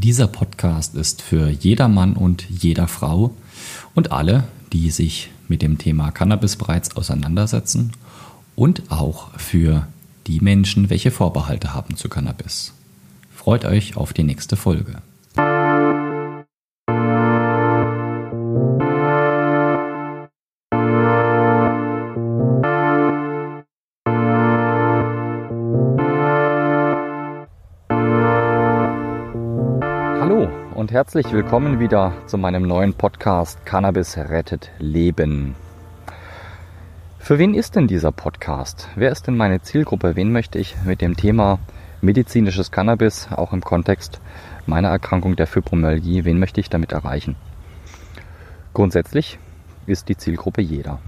Dieser Podcast ist für jeder Mann und jeder Frau und alle, die sich mit dem Thema Cannabis bereits auseinandersetzen und auch für die Menschen, welche Vorbehalte haben zu Cannabis. Freut euch auf die nächste Folge. Und herzlich willkommen wieder zu meinem neuen Podcast Cannabis rettet Leben. Für wen ist denn dieser Podcast? Wer ist denn meine Zielgruppe? Wen möchte ich mit dem Thema medizinisches Cannabis, auch im Kontext meiner Erkrankung der Fibromyalgie, wen möchte ich damit erreichen? Grundsätzlich ist die Zielgruppe jeder.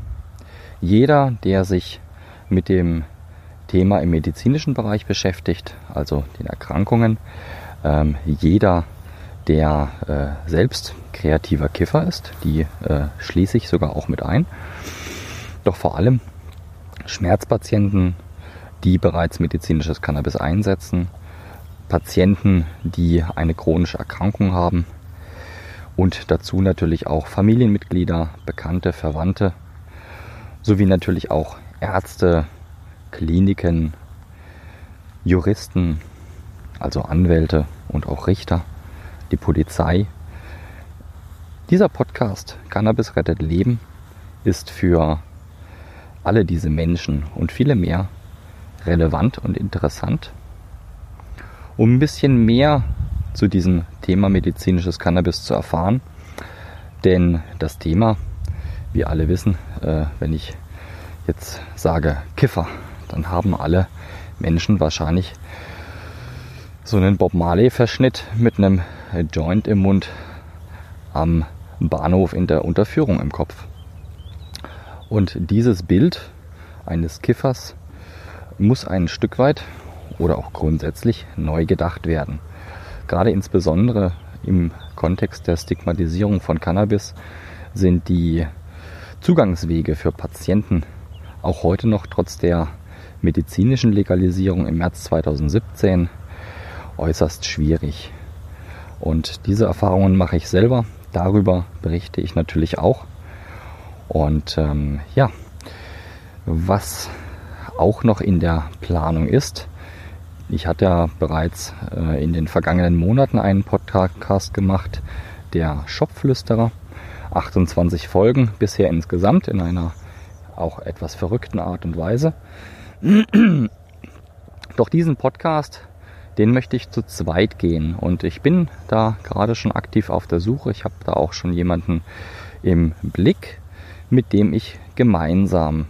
Jeder, der sich mit dem Thema im medizinischen Bereich beschäftigt, also den Erkrankungen, ähm, jeder, der äh, selbst kreativer Kiffer ist, die äh, schließe ich sogar auch mit ein, doch vor allem Schmerzpatienten, die bereits medizinisches Cannabis einsetzen, Patienten, die eine chronische Erkrankung haben und dazu natürlich auch Familienmitglieder, Bekannte, Verwandte, sowie natürlich auch Ärzte, Kliniken, Juristen, also Anwälte und auch Richter, die Polizei. Dieser Podcast Cannabis rettet Leben ist für alle diese Menschen und viele mehr relevant und interessant. Um ein bisschen mehr zu diesem Thema medizinisches Cannabis zu erfahren, denn das Thema, wie alle wissen, äh, wenn ich jetzt sage Kiffer, dann haben alle Menschen wahrscheinlich so einen Bob Marley-Verschnitt mit einem Joint im Mund am Bahnhof in der Unterführung im Kopf. Und dieses Bild eines Kiffers muss ein Stück weit oder auch grundsätzlich neu gedacht werden. Gerade insbesondere im Kontext der Stigmatisierung von Cannabis sind die Zugangswege für Patienten auch heute noch trotz der medizinischen Legalisierung im März 2017 äußerst schwierig. Und diese Erfahrungen mache ich selber. Darüber berichte ich natürlich auch. Und ähm, ja, was auch noch in der Planung ist, ich hatte ja bereits äh, in den vergangenen Monaten einen Podcast gemacht, der Shopflüsterer. 28 Folgen bisher insgesamt in einer auch etwas verrückten Art und Weise. Doch diesen Podcast den möchte ich zu zweit gehen. Und ich bin da gerade schon aktiv auf der Suche. Ich habe da auch schon jemanden im Blick, mit dem ich gemeinsam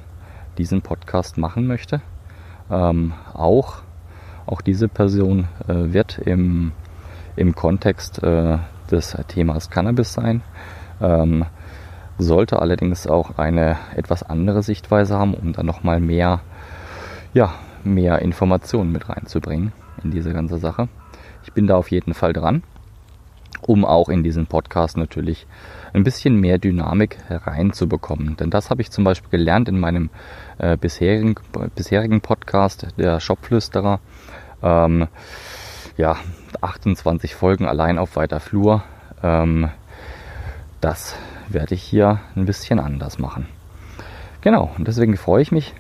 diesen Podcast machen möchte. Ähm, auch, auch diese Person äh, wird im, im Kontext äh, des Themas Cannabis sein. Ähm, sollte allerdings auch eine etwas andere Sichtweise haben, um da nochmal mehr, ja, mehr Informationen mit reinzubringen in diese ganze Sache. Ich bin da auf jeden Fall dran, um auch in diesen Podcast natürlich ein bisschen mehr Dynamik reinzubekommen. Denn das habe ich zum Beispiel gelernt in meinem äh, bisherigen, bisherigen Podcast, der Shopflüsterer. Ähm, ja, 28 Folgen allein auf weiter Flur. Ähm, das werde ich hier ein bisschen anders machen. Genau, und deswegen freue ich mich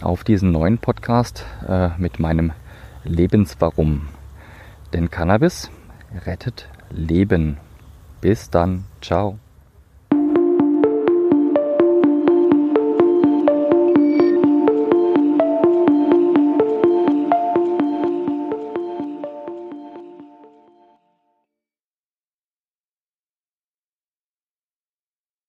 auf diesen neuen Podcast äh, mit meinem Lebenswarum. Denn Cannabis rettet Leben. Bis dann. Ciao.